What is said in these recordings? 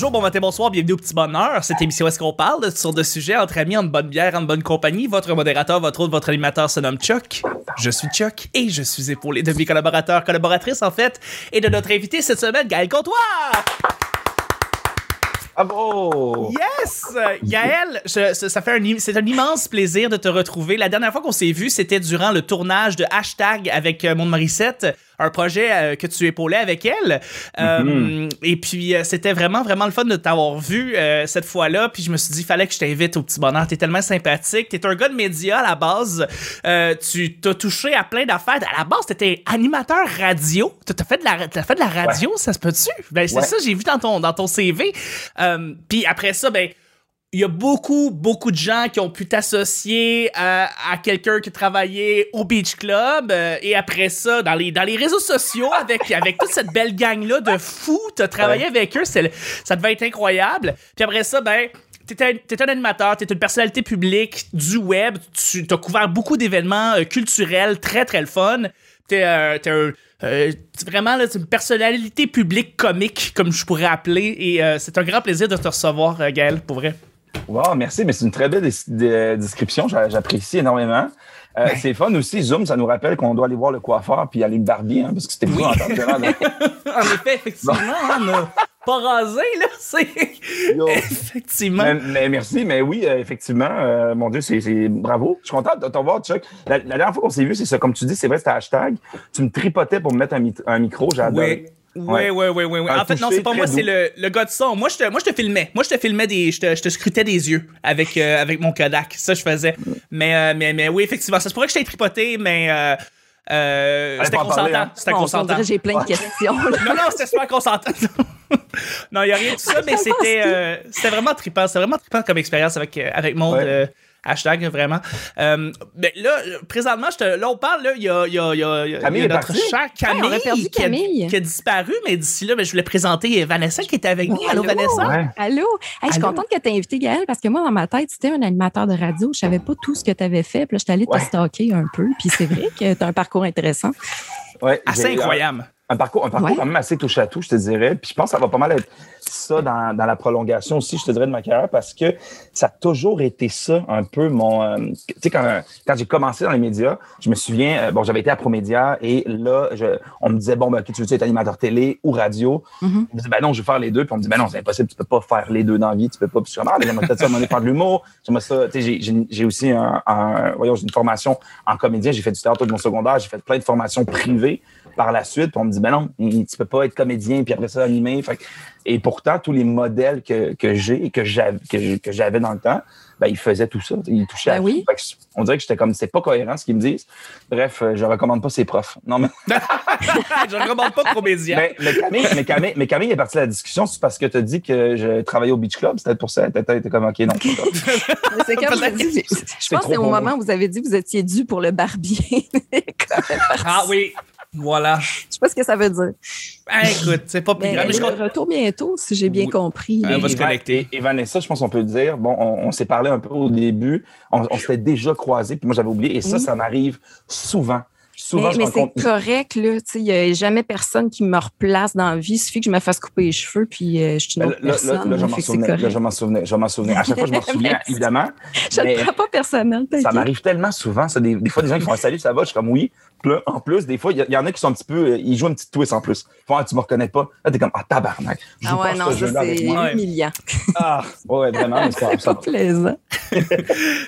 bonjour, bon matin, bonsoir, bienvenue au Petit Bonheur. Cette émission, est-ce qu'on parle sur de sujets entre amis, en bonne bière, en bonne compagnie? Votre modérateur, votre autre, votre animateur se nomme Chuck. Je suis Chuck et je suis épaulé de mes collaborateurs, collaboratrices en fait, et de notre invité cette semaine, Gaël Comtois! Bravo! Yes! Gaël, je- ça fait un, c'est un immense plaisir de te retrouver. La dernière fois qu'on s'est vu, c'était durant le tournage de Hashtag avec euh, Monde Morissette, un projet euh, que tu épaulais avec elle. Euh, Et puis, euh, c'était vraiment, vraiment le fun de t'avoir vu cette fois-là. Puis je me suis dit, fallait que je t'invite au petit bonheur. T'es tellement sympathique. T'es un gars de médias à la base. Tu t'as touché à plein d'affaires. À la base, t'étais animateur radio. T'as fait de la, fait de la radio, ça se peut-tu? Ben, c'est Ouais. ça, j'ai vu dans ton, dans ton CV. Euh, Puis après ça, ben, il y a beaucoup, beaucoup de gens qui ont pu t'associer à, à quelqu'un qui travaillait au Beach Club. euh, et après ça, dans les, dans les réseaux sociaux, avec, avec toute cette belle gang-là de fous, t'as travaillé avec eux, c'est ça devait être incroyable. Puis après ça, ben, t'es un animateur, t'es une personnalité publique du web, tu as couvert beaucoup d'événements euh, culturels très, très le fun. T'es euh, t'es un... euh, vraiment là, une personnalité publique comique, comme je pourrais appeler, et euh, c'est un grand plaisir de te recevoir, euh, Gaël, pour vrai. Wow, merci, mais c'est une très belle des- des- description. J'a- J'apprécie énormément. Euh, C'est fun aussi. Zoom, ça nous rappelle qu'on doit aller voir le coiffeur puis aller le barbier, hein, parce que c'était Oui. fou en temps de En effet, effectivement, on a pas rasé, là, c'est... Effectivement. mais, mais merci, mais oui, euh, effectivement, euh, mon Dieu, c'est bravo. Je suis content de te voir, Chuck. La, la dernière fois qu'on s'est vu, c'est ça, comme tu dis, c'est vrai, c'était hashtag. Tu me tripotais pour me mettre un, mi- un micro, j'ai adoré. Oui. Ouais. Oui, oui, oui, oui, En fait, non, c'est pas moi, c'est le, le gars de son. Moi, je te, moi, je te filmais. Moi, je te filmais des. Je te, je te scrutais des yeux avec, euh, avec mon Kodak. Ça, je faisais. Mais, euh, mais, mais oui, effectivement. Ça se pourrait que je t'ai tripoté, mais. Euh, euh, c'était consentant. hein. C'était consentant. j'ai plein de questions. là. Non, non, c'était super consentant. non, il n'y a rien de ça, mais c'était euh, c'était vraiment trippant. C'était vraiment trippant comme expérience avec, euh, avec. Ouais. Hashtag, vraiment. Euh, mais là, présentement, je te, là, on parle, là, il y a, il y a, il y a, il y a notre chère Camille, qui, a, Camille. qui a disparu, mais d'ici là, ben, je voulais présenter Vanessa qui était avec nous. Allô? Vanessa? Ouais. Allô? Hey, je suis contente que tu aies invité Gaël parce que moi, dans ma tête, c'était un animateur de radio. Je savais pas tout ce que tu avais fait. Puis là, je suis allée Ouais. te stalker un peu. Puis c'est vrai que tu as un parcours intéressant. Ouais, Assez incroyable. Un parcours, un parcours Ouais. quand même assez touche à tout, je te dirais. Puis je pense que ça va pas mal être ça dans, dans la prolongation aussi, je te dirais, de ma carrière, parce que ça a toujours été ça, un peu mon. euh, tu sais, quand, quand j'ai commencé dans les médias, je me souviens, euh, bon, j'avais été à Promédia et là, je, on me disait, bon, ben, tu veux être animateur télé ou radio? Mhm. Je me disais, ben non, je vais faire les deux. Puis on me dit, ben non, c'est impossible, tu peux pas faire les deux dans la vie, tu peux pas. Puis je suis ah, j'aimerais peut-être ça, faire de l'humour. J'aimerais ça, tu sais, j'ai- aussi un, un- voyons, j'ai une formation en comédien, j'ai fait du théâtre de mon secondaire, j'ai fait plein de formations privées par la suite. Puis on me dit, ben non, tu peux pas être comédien, puis après ça, animé. Fait et pourtant, tous les modèles que, que j'ai et que j'avais dans le temps, ben, ils faisaient tout ça. Ils touchaient Ben à oui. tout. Fait que on dirait que j'étais comme, c'est pas cohérent ce qu'ils me disent. Bref, euh, je recommande pas ces profs. Non, mais, je ne recommande pas Promédia. mais, mais Camille, mais, Camille, mais Camille est partie de la discussion, c'est parce que tu as dit que je travaillais au Beach Club. C'était pour ça. T'étais comme, OK, non. pas ça. Mais C'est comme je je C'est pense que c'est au moment où vous avez dit que vous étiez dû pour le barbier. Ah oui, voilà. Je sais pas ce que ça veut dire. Ah, écoute, c'est pas plus Mais grave. Mais je le compte- retour bientôt, si j'ai bien Oui. compris. Ah, on va se connecter. Et, Vanessa, je pense qu'on peut le dire. Bon, on, on s'est parlé un peu au début. On, on s'était déjà croisés, puis moi, j'avais oublié. Et ça, Oui. ça m'arrive souvent. Souvent, Mais, c'est correct, là. Tu sais, il n'y a jamais personne qui me replace dans la vie. Il suffit que je me fasse couper les cheveux, puis euh, je suis une Là, autre là, personne. là, je là, m'en souvenais. Là, je m'en souvenais. Je m'en souvenais. À chaque fois, je m'en souviens, évidemment. Je ne prends pas personnel. Ça m'arrive tellement souvent, ça. Des, des fois, des gens qui font un salut, ça va. Je suis comme oui. En plus, des fois, il y, en a qui sont un petit peu. euh, Ils jouent un petit twist en plus. Ils font, ah, tu me reconnais pas. Là, t'es comme, ah, tabarnak. Je Ah ouais, non, ce ça, c'est humiliant. Ah, ouais, vraiment. mais c'est pas- C'est ça pas plaisant.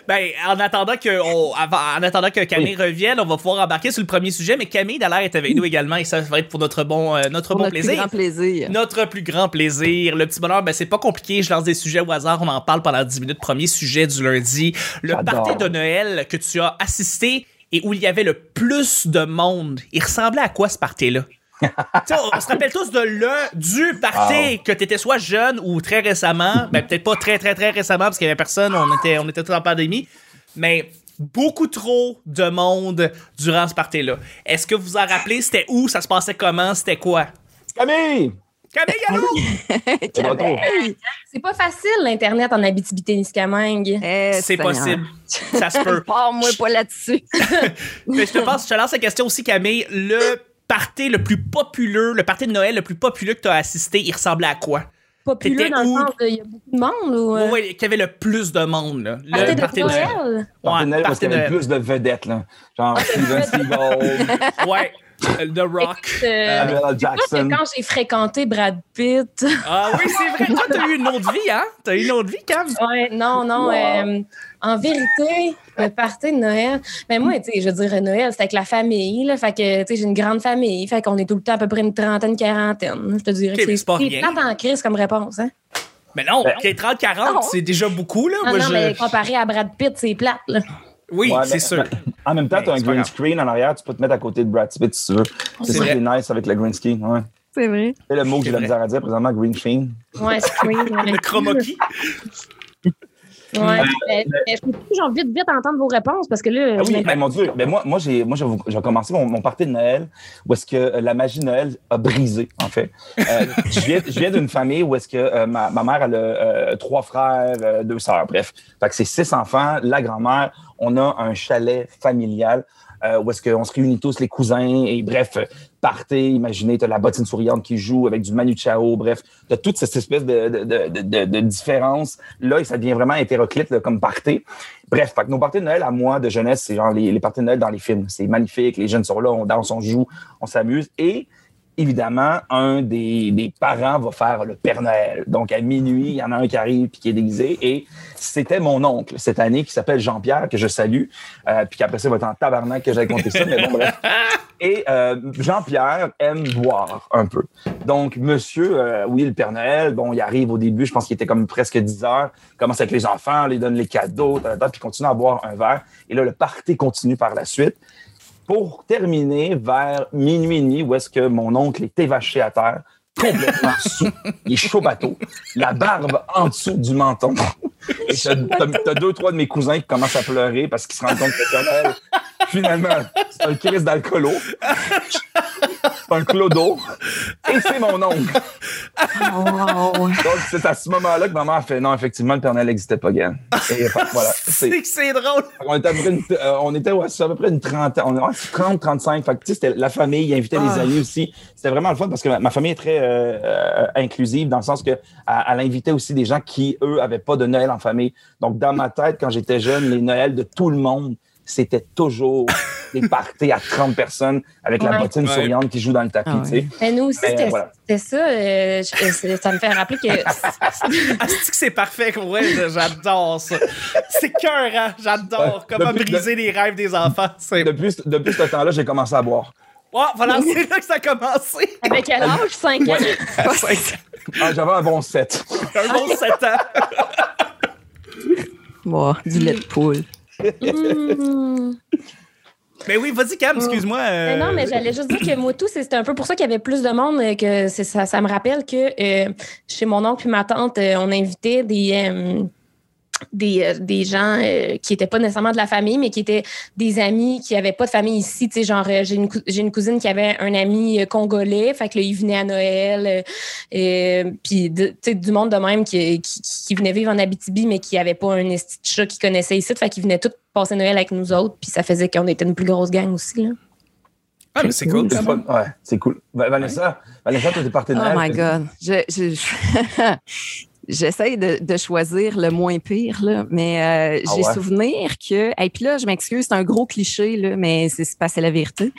Ben, en attendant que, on- avant- en attendant que Camille revienne, on va pouvoir embarquer sur le premier sujet. Mais Camille Dallaire est avec nous également et ça va être pour notre bon, euh, notre Pour bon notre plus plaisir. grand plaisir. Notre plus grand plaisir. Le petit bonheur, ben, c'est pas compliqué. Je lance des sujets au hasard. On en parle pendant 10 minutes. Premier sujet du lundi. Le party de Noël que tu as assisté et où il y avait le plus de monde. Il ressemblait à quoi ce party-là? On, on se rappelle tous de le, du party que t'étais soit jeune ou très récemment. Ben, peut-être pas très, très, très récemment parce qu'il y avait personne. On était, on était tous en pandémie. Mais beaucoup trop de monde durant ce party-là. Est-ce que vous vous en rappelez? C'était où? Ça se passait comment? C'était quoi? Camille! Camille, allô? C'est pas facile, l'Internet en Abitibi-Témiscamingue. eh, C'est possible. Ça se peut. Pars-moi pas là-dessus. Mais je te pense, je te lance la question aussi, Camille. Le party le plus populeux, le party de Noël le plus populeux que tu as assisté, il ressemblait à quoi? populaire T'étais dans le sens de il y a beaucoup de monde ou. Euh, ouais, qu'il y avait le plus de monde, là. Le party de Noël? Noël? Party de Noël, parce qu'il y avait de- plus de vedettes, là. Genre Steven Seagal, Ouais. Euh, The Rock. Écoute, euh, Samuel moi, Jackson. c'est quand j'ai fréquenté Brad Pitt. Ah oui, c'est vrai. Toi, t'as eu une autre vie, hein? T'as eu une autre vie, Cam? Ouais, non, non. Wow. euh, en vérité, le party de Noël. Mais moi, tu sais, je veux dire, Noël, c'est avec la famille, là. Fait que, tu sais, j'ai une grande famille. Fait qu'on est tout le temps à peu près une trentaine, quarantaine. Je te dirais que c'est pas rien. en crise comme réponse, hein. Mais non, Ben- OK, 30-40, Non. c'est déjà beaucoup, là. Non, Moi, non, je- mais comparé à Brad Pitt, c'est plate, là. Oui, Ouais, c'est sûr. En même temps, Mais tu as un green grave. screen en arrière, tu peux te mettre à côté de Brad Pitt si tu veux. C'est ça qui est nice avec le green screen. Ouais. C'est vrai. C'est le mot que j'ai la misère à dire présentement, green screen. Ouais, screen. ouais. Le chroma key. Ouais. Mais- mais je peux plus, j'ai envie de vite entendre vos réponses parce que là, Ah je oui, n'ai ben, mon Dieu. Ben, moi, moi j'ai moi, j'ai commencé mon, mon party de Noël où est-ce que euh, la magie de Noël a brisé, en fait. Euh, je viens, je viens d'une famille où est-ce que euh, ma, ma mère elle a euh, trois frères, euh, deux sœurs, bref. Fait que c'est six enfants, la grand-mère. On a un chalet familial euh, où est-ce qu'on se réunit tous, les cousins, et bref, partez, imaginez, t'as la bottine souriante qui joue avec du Manu Chao, bref, t'as toute cette espèce de, de, de, de, différence là ça devient vraiment hétéroclite là, comme party. Bref, fait que nos parties de Noël à moi de jeunesse, c'est genre les, les parties de Noël dans les films. C'est magnifique, les jeunes sont là, on danse, on joue, on s'amuse. Et évidemment, un des, des parents va faire le Père Noël. Donc à minuit, il y en a un qui arrive puis qui est déguisé. Et c'était mon oncle cette année qui s'appelle Jean-Pierre, que je salue. Euh, puis qu'après ça, il va être en tabarnak que j'aille compter ça. Mais bon, bref. Et euh, Jean-Pierre aime boire un peu. Donc, monsieur, euh, oui, le Père Noël, bon, il arrive au début, je pense qu'il était comme presque 10 heures, commence avec les enfants, les donne les cadeaux, puis continue à boire un verre. Et là, le party continue par la suite. Pour terminer vers minuit et demi, où est-ce que mon oncle est évaché à terre, complètement sous. Il est chaud bateau, la barbe en dessous du menton. Et t'as, t'as- deux, trois de mes cousins qui commencent à pleurer parce qu'ils se rendent compte que finalement, c'est un crise d'alcoolo. C'est un clodo. Et c'est mon oncle. Oh. Donc, c'est à ce moment-là que maman a fait non, effectivement, le Père Noël n'existait pas. Et fait que voilà. C'est- drôle. on était à peu près une, euh, on était ouais, à peu près une trentaine, on est ouais, 30, 35. Fait que, c'était la famille, il invitait Ah. les amis aussi. C'était vraiment le fun parce que ma, ma famille est très euh, euh, inclusive dans le sens que elle, elle invitait aussi des gens qui, eux, avaient pas de Noël en famille. Donc, dans ma tête, quand j'étais jeune, les Noëls de tout le monde, c'était toujours des parties à 30 personnes avec la Ouais. bottine Ouais. souriante qui joue dans le tapis, Ah. Mais nous aussi, c'était voilà. ça. euh, je- c'est- ça me fait rappeler que Ah, c'est que c'est parfait, vrai, j'adore ça. C'est cœur, hein? J'adore. Ouais. Comment Depuis- briser les rêves des enfants. Depuis, depuis ce temps-là, j'ai commencé à boire. Oh, voilà, c'est là que ça a commencé. avec quel âge? 5 ans? Ah, J'avais un bon 7. Un bon 7 ans. Bon, du lait de poule. Hmm. Mais oui, vas-y, Cam, excuse-moi. euh, Mais non, mais j'allais juste dire que moi, tout, c'était un peu pour ça qu'il y avait plus de monde. euh, que c'est ça, ça me rappelle que euh, chez mon oncle et ma tante, euh, on invitait des. Des, euh, des gens euh, qui n'étaient pas nécessairement de la famille, mais qui étaient des amis qui n'avaient pas de famille ici. Tu sais, genre, euh, j'ai une, cou- j'ai une cousine qui avait un ami congolais, fait que là, il venait à Noël. euh, puis, de- tu sais, du monde de même qui, qui, qui venait vivre en Abitibi, mais qui n'avait pas un esti de chat qui connaissait ici. Fait qu'ils venaient tous passer Noël avec nous autres, puis ça faisait qu'on était une plus grosse gang aussi. Là. Ah, mais c'est cool. C'est fun. Ouais, c'est cool. Va- Vanessa, Vanessa, toi, t'es partie de Oh my God. Je, je- J'essaye de, de choisir le moins pire, là, mais euh, Ah j'ai ouais? souvenir que. Et puis là, je m'excuse, c'est un gros cliché, là, mais c'est passé la vérité.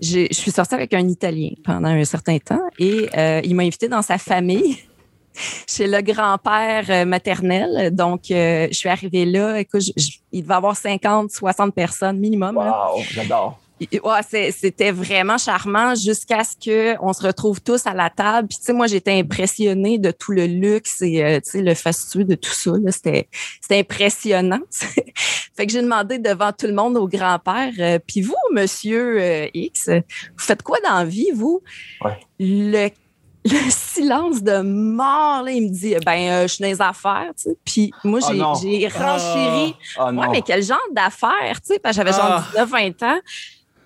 Je suis sortie avec un Italien pendant un certain temps et euh, il m'a invité dans sa famille. Chez le grand-père euh, maternel. Donc, euh, je suis arrivée là. Écoute, je- je- il devait avoir 50, 60 personnes minimum. Wow, j'adore. Ouais, c'était vraiment charmant jusqu'à ce que on se retrouve tous à la table. Puis tu sais, moi j'étais impressionnée de tout le luxe et euh, tu sais le fastueux de tout ça. C'était c'était impressionnant. fait que j'ai demandé devant tout le monde au grand-père. euh, Puis vous, Monsieur euh, X, vous faites quoi dans la vie, vous? Ouais. Le le silence de mort, là, il me dit, ben, euh, je suis dans les affaires, tu sais. Puis moi, Oh j'ai j'ai renchéri. Oh. Ouais, mais quel genre d'affaires, tu sais, parce que j'avais genre Ah. 19-20 ans.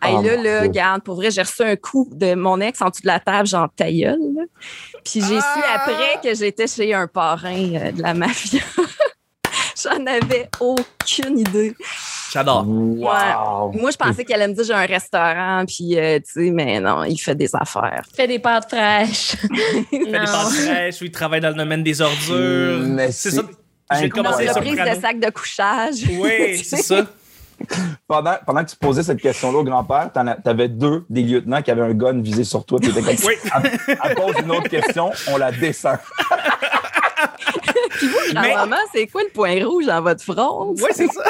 Hey, Oh, là, là, regarde, pour vrai, j'ai reçu un coup de mon ex en dessous de la table, genre ta gueule, là. Puis j'ai su Ah! après que j'étais chez un parrain euh, de la mafia. J'en avais aucune idée. J'adore. Wow. Moi, je pensais qu'elle allait me dire j'ai un restaurant, puis euh, tu sais, mais non, il fait des affaires. Fais des pâtes fraîches. Il fait des pâtes fraîches, ou il travaille dans le domaine des ordures. C'est ça. J'ai commencé Reprise Soprano. de sacs de couchage. Oui, c'est ça. Pendant, pendant que tu posais cette question-là au grand-père, tu avais deux des lieutenants qui avaient un gun visé sur toi. puis t'étais comme, Oui. à, à pose une autre question, on la descend. Puis vous, Mais- grand-maman, c'est quoi le point rouge dans votre front? Oui, c'est ça.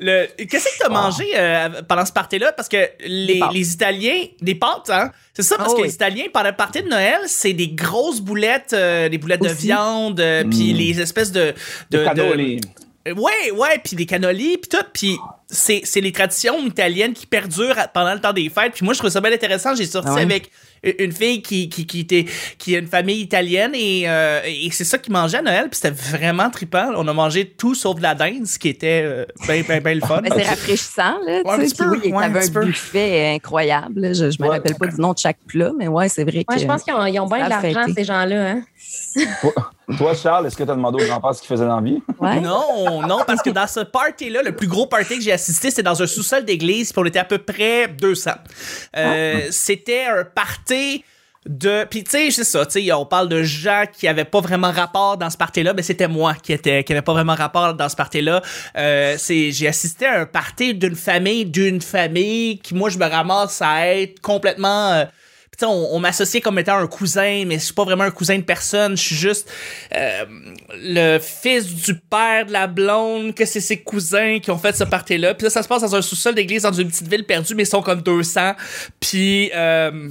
Le... Qu'est-ce que tu as mangé euh, pendant ce party-là? Parce que les, Italiens, des pâtes, hein? C'est ça, parce Ah que oui. les Italiens, pendant le party de Noël, c'est des grosses boulettes, euh, des boulettes de viande, euh, puis les espèces de. de, de- les- Ouais, ouais, puis des cannolis, puis tout, puis c'est c'est les traditions italiennes qui perdurent pendant le temps des fêtes. Puis moi, je trouve ça bien intéressant. J'ai sorti Ah ouais? avec une- fille qui qui qui était qui a une famille italienne et euh, et c'est ça qu'ils mangeaient à Noël. Puis c'était vraiment trippant. On a mangé tout sauf de la dinde, ce qui était euh, ben ben ben le fun. Mais c'est rafraîchissant, là. Ouais, tu sais. Peu, oui, il y ouais, un avait petit un peu. buffet incroyable. là. Je ne me Ouais. rappelle pas du nom de chaque plat, mais ouais, c'est vrai que. Je pense qu'ils ont, ils ont bien de l'argent, ces gens-là. Hein? Toi, Charles, est-ce que tu as demandé au grand-père ce qu'il faisait dans la vie? Ouais. Non, non, parce que dans ce party-là, le plus gros party que j'ai assisté, c'était dans un sous-sol d'église, puis on était à peu près 200. Euh, C'était un party de... Puis tu sais, c'est ça, tu sais, on parle de gens qui avaient pas vraiment rapport dans ce party-là, mais c'était moi qui était qui avait pas vraiment rapport dans ce party-là. Euh, c'est J'ai assisté à un party d'une famille, d'une famille, qui moi, je me ramasse à être complètement... euh, on, on m'associait comme étant un cousin, mais je suis pas vraiment un cousin de personne. Je suis juste euh, le fils du père de la blonde, que c'est ses cousins qui ont fait ce party-là. Puis là, ça se passe dans un sous-sol d'église dans une petite ville perdue, mais ils sont comme 200. Puis... Euh,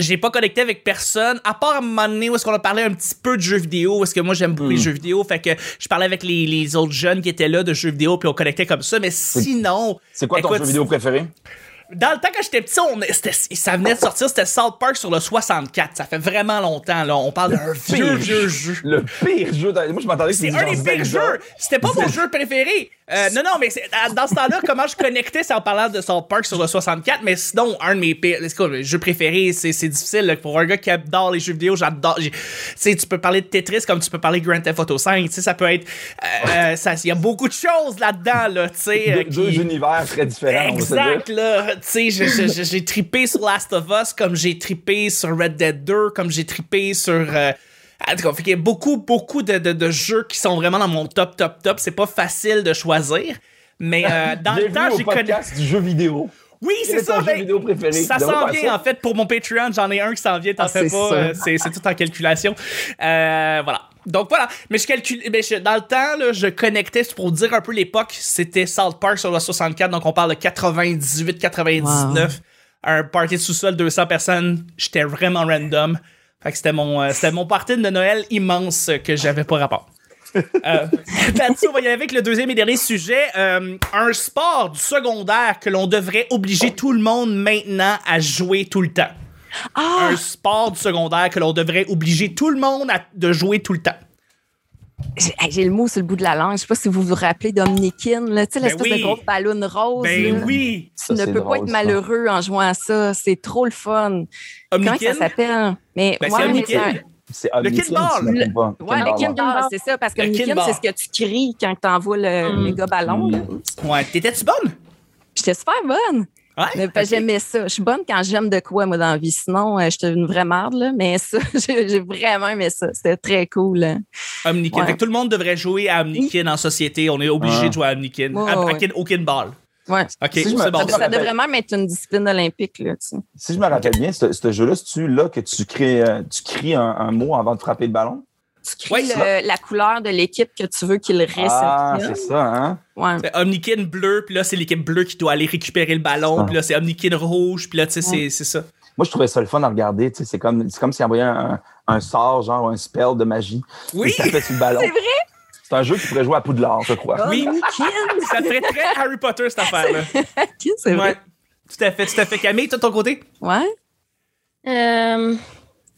j'ai pas connecté avec personne, à part à un moment donné où est-ce qu'on a parlé un petit peu de jeux vidéo, parce que moi j'aime beaucoup les jeux vidéo, fait que je parlais avec les, les autres jeunes qui étaient là de jeux vidéo, puis on connectait comme ça, mais sinon... C'est quoi ton écoute, jeu vidéo préféré? Dans le temps quand j'étais petit, on, ça venait de sortir, c'était South Park sur le 64. Ça fait vraiment longtemps, là. On parle d'un vieux, vieux jeu. Le pire jeu. dans- Moi, je m'attendais que c'était un des pires jeux. C'était pas mon jeu préféré. Euh, non, non, mais dans ce temps-là, comment je connectais, c'est en parlant de South Park sur le 64. Mais sinon, un de mes pires, mes jeux préférés, c'est difficile. là. pour un gars qui adore les jeux vidéo, j'adore. Tu sais, tu peux parler de Tetris comme tu peux parler de Grand Theft Auto 5. Tu sais, ça peut être. euh, euh, Il y a beaucoup de choses là-dedans, là. Tu sais. Deux, univers très différents. Exact, là. Tu sais, j'ai trippé sur Last of Us comme j'ai trippé sur Red Dead 2, comme j'ai trippé sur. euh, en tout cas, fait qu'il y a beaucoup, beaucoup de, de- de jeux qui sont vraiment dans mon top, top, top. C'est pas facile de choisir. Mais euh, dans le temps, j'ai connu. du jeu vidéo. Oui, c'est ça. ben, vidéo préféré? Ça s'en vient, en fait, pour mon Patreon. J'en ai un qui s'en vient, t'en Ah, fais c'est pas. euh, c'est tout en calculation. Euh, voilà. Donc voilà. Mais je calcule. Mais je- dans le temps, là, je connectais, pour dire un peu l'époque, c'était South Park sur le 64, donc on parle de 98, 99. Un party de sous-sol, 200 personnes. J'étais vraiment random. Fait que c'était mon, euh, c'était mon party de Noël immense que j'avais pas rapport. Euh, Là-dessus, on va y aller avec le deuxième et dernier sujet. Euh, un sport du secondaire que l'on devrait obliger tout le monde maintenant à jouer tout le temps. Ah! Un sport du secondaire que l'on devrait obliger tout le monde à, de jouer tout le temps. J'ai le mot sur le bout de la langue. Je sais pas si vous vous rappelez d'Omnikin, là. Tu sais, Ben l'espèce oui. de grosse ballon rose. Ben là. oui! Tu Ça, ne peux drôle, pas être ça. malheureux en jouant à ça. C'est trop le fun. Comment ça s'appelle? Mais, Ben, ouais, c'est C'est Le Kinball. je pas. Ouais, le Kinball, c'est ça, parce que Le Kinball. c'est ce que tu cries quand tu envoies le Mm. méga ballon. là. Ouais, t'étais-tu bonne? J'étais super bonne. Ouais? J'aimais ça. Je suis bonne quand j'aime de quoi, moi, dans la vie. Sinon, euh, j'étais une vraie marde, là. Mais ça, j'ai vraiment aimé ça. C'était très cool. hein. Omnikin. Ouais. Fait que tout le monde devrait jouer à Omnikin en société. On est obligé Ah. de jouer à Omnikin. Ouais, à, à ouais. kin- au kinball. Ouais. OK, Si me- bon. Ça, ça rappelle- devrait même être une discipline olympique, là, tu sais. Si je me rappelle bien, ce, ce jeu-là, c'est-tu là que tu crées, euh, tu cries un, un mot avant de frapper le ballon? Tu cries Ouais, le- la couleur de l'équipe que tu veux qu'il réceptionne. Ah, c'est ça, hein? ouais. C'est Omnikin bleu, puis là, c'est l'équipe bleue qui doit aller récupérer le ballon, puis là, c'est Omnikin rouge, puis là, tu sais, c'est- c'est ça. Moi, je trouvais ça le fun à regarder. C'est comme, c'est comme s'il envoyait un, un sort, genre un spell de magie. Oui! Tapait sur le ballon. C'est vrai? C'est un jeu qui pourrait jouer à Poudlard, je crois. Oui. Ça ferait très Harry Potter, cette affaire-là. c'est vrai. Ouais. Tout à fait, tout à fait. Camille, toi, de ton côté? Ouais. Euh,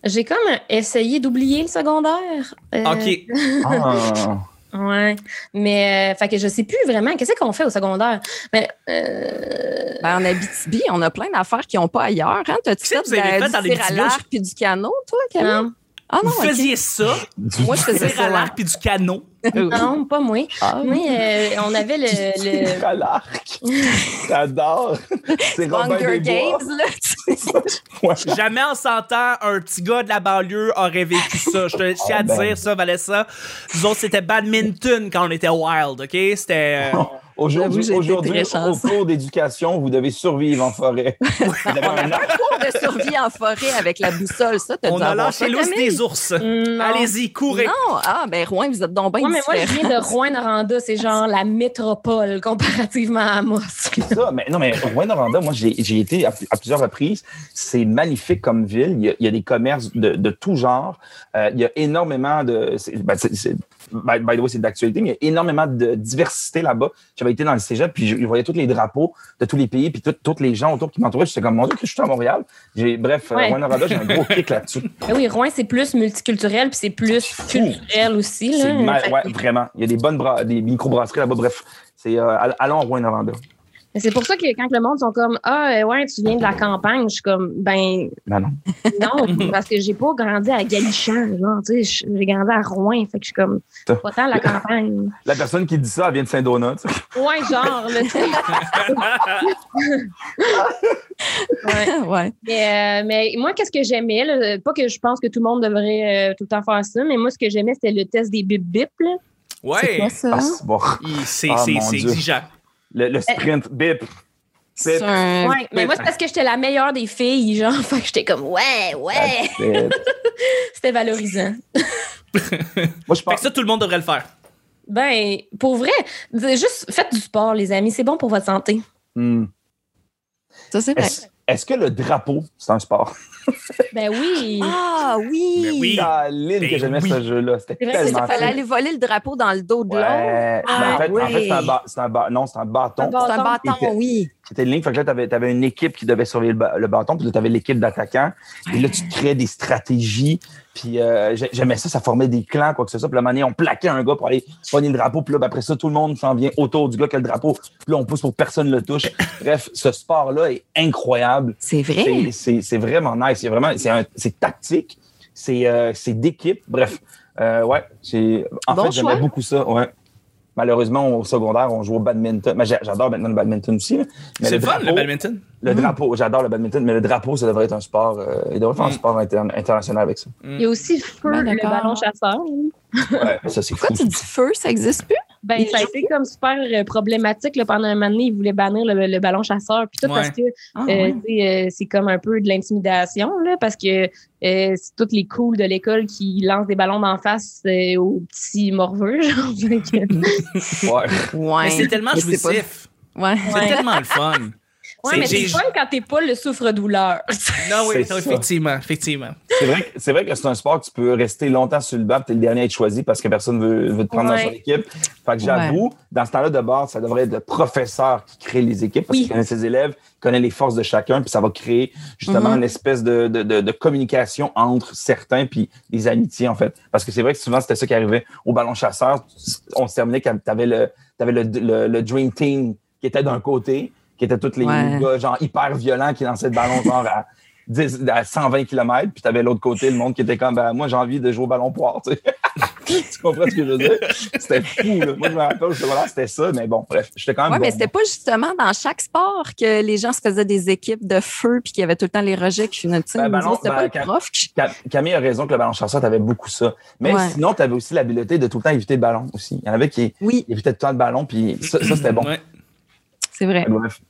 J'ai comme essayé d'oublier le secondaire. Euh, OK. Ah. Ouais. Mais, euh, fait que je sais plus vraiment qu'est-ce qu'on fait au secondaire. Mais, euh, Ben, en Abitibi, on a plein d'affaires qu'ils n'ont pas ailleurs. Hein? T'as-tu fait, vous avez de fait du tir à l'arc puis du canot, toi, Camille? non. Ah non, Vous ok. faisiez ça, Moi, je faisais tir à ça. l'arc puis du canot? Non, pas moi. Ah, Moi, euh, on avait le. le- à l'arc. J'adore. C'est Robin Hunger. Games, là. Jamais en 100 ans, un petit gars de la banlieue aurait vécu ça. Je te tiens à Ah, ben. dire ça, Vanessa. Nous autres, c'était badminton quand on était wild, OK? C'était... euh, Aujourd'hui, au cours d'éducation, vous devez survivre en forêt. Vous avez un arc. Cours de survie en forêt avec la boussole, ça, t'as on a lâché l'os des ours. Allez-y, courez. Non, ah, ben Rouen, vous êtes donc bien Ouais, mais moi, je viens de Rouen-Noranda. C'est genre la métropole comparativement à Amos. ça, mais non, mais Rouen-Noranda, moi, j'ai j'ai été à, à plusieurs reprises. C'est magnifique comme ville. Il y a, il y a des commerces de, de tout genre. Euh, il y a énormément de. By, by the way, c'est d'actualité, mais il y a énormément de diversité là-bas. J'avais été dans le cégep, puis je, je voyais tous les drapeaux de tous les pays, puis tout- tous les gens autour qui m'entouraient. J'étais comme, mon Dieu, que je suis à Montréal. Bref, euh, Ouais. Rouen-Noranda, j'ai un gros kick là-dessus. Ben oui, Rouen, c'est plus multiculturel, puis c'est plus fou. culturel aussi. Là. ouais, vraiment. Il y a des bonnes des micro-brasseries là-bas. Bref, c'est euh, all- allons à Rouen-Noranda. Mais C'est pour ça que quand le monde sont comme Ah, euh, ouais, tu viens de la campagne, je suis comme Ben Non, non. non, parce que j'ai pas grandi à Galichan, genre, tu sais, j'ai grandi à Rouen, fait que je suis comme pas tant la campagne. La personne qui dit ça, elle vient de Saint-Donat. tu sais. Ouais, genre, là, tu sais. Ouais. ouais. Mais, euh, mais moi, qu'est-ce que j'aimais, là, pas que je pense que tout le monde devrait euh, tout le temps faire ça, mais moi, ce que j'aimais, c'était le test des bip-bip, là. C'est Ouais. quoi ça? Ah, c'est bon. C'est Ah, c'est- c'est exigeant. Le, le sprint, bip. C'est Bip. un... Ouais, mais moi, c'est parce que j'étais la meilleure des filles, genre, fait que j'étais comme Ouais, ouais. C'était valorisant. Moi, je Fait pense que ça, tout le monde devrait le faire. Ben, pour vrai, juste faites du sport, les amis, c'est bon pour votre santé. Hmm. Ça, c'est vrai. Est-ce est-ce que le drapeau, c'est un sport? Ben oui. Ah oui! Mais oui. Ah, l'île Ben que j'aimais oui. ce jeu-là. C'était tellement ça fallait aller voler le drapeau dans le dos de l'autre. Ouais. Ah, Mais en fait, en fait, oui. c'est un, ba- un ba- non, c'est un bâton. Un bâton. C'est un bâton, oui. C'était une ligne. Fait que là, t'avais, avais une équipe qui devait surveiller le, ba- le bâton, puis là, t'avais l'équipe d'attaquants. Et là, tu créais des stratégies. Puis euh, j'ai- j'aimais ça, ça formait des clans, quoi que ce soit. Puis moment donné, on plaquait un gars pour aller pogner le drapeau. Puis là, ben, après ça, tout le monde s'en vient autour du gars qui a le drapeau. Puis là, on pousse pour que personne ne le touche. Bref, ce sport-là est incroyable. C'est vrai. C'est- vraiment nice. C'est vraiment, c'est tactique, c'est euh, c'est d'équipe. Bref, euh, ouais. En Bon fait, j'aimais beaucoup ça. Ouais. Malheureusement, au secondaire, on joue au badminton. Mais j'a- j'adore maintenant le badminton aussi. C'est le fun, le badminton. Le drapeau, j'adore le badminton, mais le drapeau, ça devrait être un sport. euh, il devrait faire un Mm. sport inter- international avec ça. Il y a aussi Feu, Ben, le ballon chasseur. Ouais, ça, c'est fou. Pourquoi tu dis feu? Ça existe plus? Ben, ça a été comme super euh, problématique là, pendant un moment donné. Ils voulaient bannir le, le ballon chasseur. Puis tout Ouais. parce que Ah, euh, ouais. euh, c'est comme un peu de l'intimidation, là, parce que euh, c'est toutes les cools de l'école qui lancent des ballons d'en face euh, aux petits morveux. Genre, Ouais. Ouais. Mais c'est tellement pas- jouissif. Ouais. C'est Ouais. tellement le fun. Ouais, C'est- mais c'est fun quand t'es pas le souffre-douleur. Non, oui, effectivement, effectivement. C'est vrai, que- c'est vrai que c'est un sport que tu peux rester longtemps sur le banc, puis t'es le dernier à être choisi parce que personne veut, veut te prendre dans son équipe. Fait que j'avoue, dans ce temps-là de base, ça devrait être le professeur qui crée les équipes parce Oui. qu'il connaît ses élèves, il connaît les forces de chacun, puis ça va créer justement Mhm. une espèce de, de, de, de communication entre certains, puis des amitiés, en fait. Parce que c'est vrai que souvent, c'était ça qui arrivait au ballon chasseur. On se terminait quand t'avais le, t'avais le, le, le Dream Team qui était d'un côté, qui étaient tous les Ouais. gars genre hyper violents qui lançaient le ballon genre à, 10 à 120 km, puis t'avais l'autre côté le monde qui était comme ben, moi j'ai envie de jouer au ballon poire, tu sais. tu comprends ce que je veux dire? C'était fou, là. Moi je me rappelle secondaire, c'était ça, mais bon, bref, j'étais quand même Ouais, mais bon. c'était pas justement dans chaque sport que les gens se faisaient des équipes de feu puis qu'il y avait tout le temps les rejets qui sais, Ben, ben C'était ben, pas le prof qui. Cam- Camille a raison que le ballon chasseur, t'avais beaucoup ça. Mais Ouais. sinon, t'avais aussi l'habileté de tout le temps éviter le ballon aussi. Il y en avait qui Oui, évitaient tout le temps le ballon, puis ça, ça, c'était bon. Ouais. c'est vrai. Bref,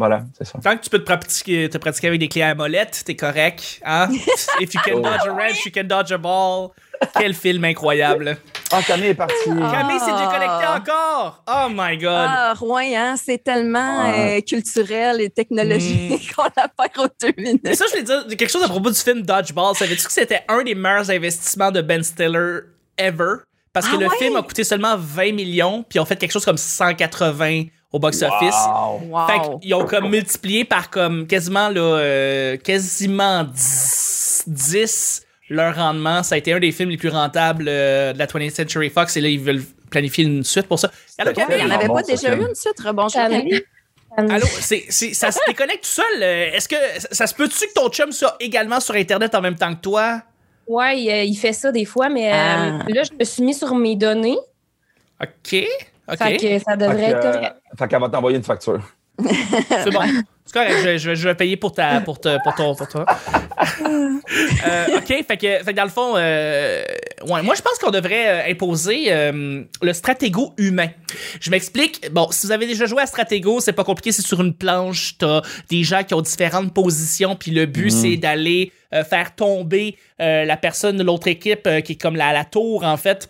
voilà, c'est ça. Tant que tu peux te pratiquer, te pratiquer avec des clés à molette, t'es correct. Hein? If you can Oh. dodge a wrench, you can dodge a ball. Quel film incroyable. Ah, Camille est partie. Camille s'est déconnectée encore. Oh my God. Ah, Rouen, hein, c'est tellement euh, culturel et technologique qu'on la perd aux deux Mais minutes. ça, je voulais dire quelque chose à propos du film Dodgeball. Savais-tu que c'était un des meilleurs investissements de Ben Stiller ever? Parce que Ah le ouais? film a coûté seulement 20 millions, puis ils ont fait quelque chose comme 180 au box-office. Wow. Wow. Fait qu'ils ont comme multiplié par comme quasiment là, euh, quasiment 10, 10 leur rendement. Ça a été un des films les plus rentables euh, de la 20th Century Fox et là ils veulent planifier une suite pour ça. Il n'y en avait pas déjà eu une suite, rebonjour Camille. Allô, c'est, c'est- ça se déconnecte tout seul. euh, Est-ce que ça, ça se peut-tu que ton chum soit également sur Internet en même temps que toi? Ouais, il, il fait ça des fois, mais euh, Ah. là, je me suis mis sur mes données. OK. OK. Fait que ça devrait être euh, correct. Fait qu'elle va t'envoyer une facture. C'est bon. C'est correct, je, je, je vais payer pour, ta, pour, te- pour, ton, pour toi. Euh, OK, fait que, fait que dans le fond, euh, ouais, moi, je pense qu'on devrait euh, imposer euh, le stratégo humain. Je m'explique. Bon, si vous avez déjà joué à stratégo, c'est pas compliqué, c'est sur une planche, t'as des gens qui ont différentes positions, puis le but, c'est d'aller euh, faire tomber euh, la personne de l'autre équipe, euh, qui est comme la, la tour, en fait.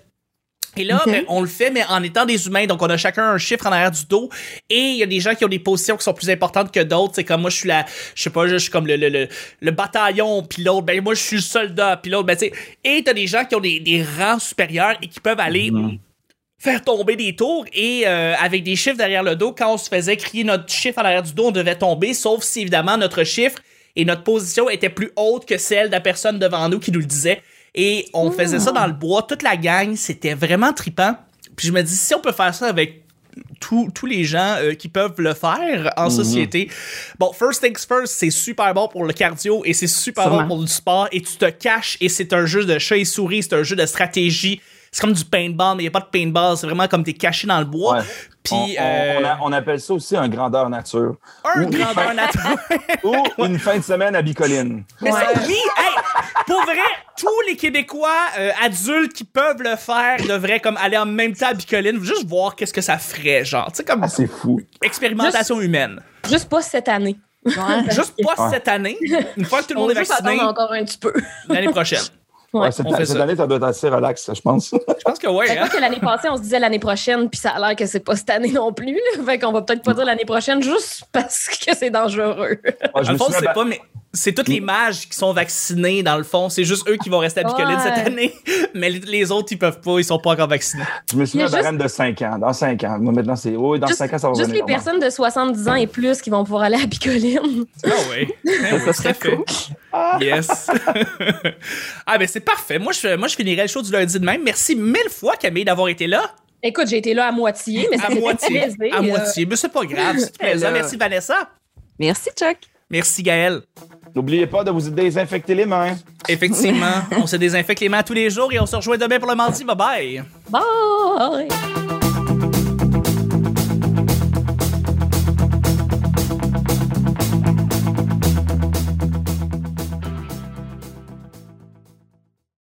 Et là, ben, on le fait, mais en étant des humains. Donc, on a chacun un chiffre en arrière du dos. Et il y a des gens qui ont des positions qui sont plus importantes que d'autres. C'est comme moi, je suis la, je sais pas, je suis comme le, le, le, le bataillon, puis l'autre, ben moi, je suis le soldat, puis l'autre, ben tu sais. Et t'as des gens qui ont des, des rangs supérieurs et qui peuvent aller faire tomber des tours et euh, avec des chiffres derrière le dos, quand on se faisait crier notre chiffre en arrière du dos, on devait tomber, sauf si évidemment notre chiffre et notre position était plus haute que celle de la personne devant nous qui nous le disait. Et on faisait ça dans le bois, toute la gang, c'était vraiment tripant. Puis je me dis, si on peut faire ça avec tous tous les gens euh, qui peuvent le faire en société. Bon, first things first, c'est super bon pour le cardio et c'est super Sûrement. bon pour du sport et tu te caches et c'est un jeu de chat et souris, c'est un jeu de stratégie. C'est comme du paintball, mais il n'y a pas de paintball, c'est vraiment comme t'es caché dans le bois. Ouais. Puis, on, euh, on a- on appelle ça aussi un grandeur nature. un Ou- grandeur nature. Ou une fin de semaine à Bicoline. Mais ça, oui, hey, pour vrai, tous les Québécois euh, adultes qui peuvent le faire devraient comme aller en même temps à Bicoline, juste voir qu'est-ce que ça ferait, genre, tu comme Ah, c'est fou. expérimentation humaine. Juste pas cette année. Ouais. Juste pas Ouais. cette année, une fois que tout le On monde est vacciné, encore un petit peu. l'année prochaine. Ouais. Ouais, cette, année, ça doit être assez relax, je pense. Je pense que que hein? que l'année passée, on se disait l'année prochaine, puis ça a l'air que c'est pas cette année non plus. là. Fait qu'on va peut-être pas dire l'année prochaine juste parce que c'est dangereux. Ouais, je me le fond, souviens, c'est pas, mais c'est tous les mages qui sont vaccinés, dans le fond. C'est juste eux qui vont rester à Bicoline Ouais. cette année. Mais les- autres, ils peuvent pas, ils sont pas encore vaccinés. Je me y a d'un reine de 5 ans. Dans 5 ans. Moi, maintenant, c'est. Oui, dans Juste, 5 ans, ça va juste les personnes de 70 ans et plus qui vont pouvoir aller à Bicoline. Ah oui. Oui, Ça serait à cool. Yes. ah ben c'est parfait. Moi je, moi je finirai le show du lundi de même. Merci mille fois Camille d'avoir été là. Écoute, j'ai été là à moitié, mais ça À moitié. plaisir. À moitié. Mais c'est pas grave. C'est plaisant. Merci Vanessa. Merci, Chuck. Merci Gaël. N'oubliez pas de vous désinfecter les mains. Effectivement, on se désinfecte les mains tous les jours et on se rejoint demain pour le mardi. Bye bye. Bye!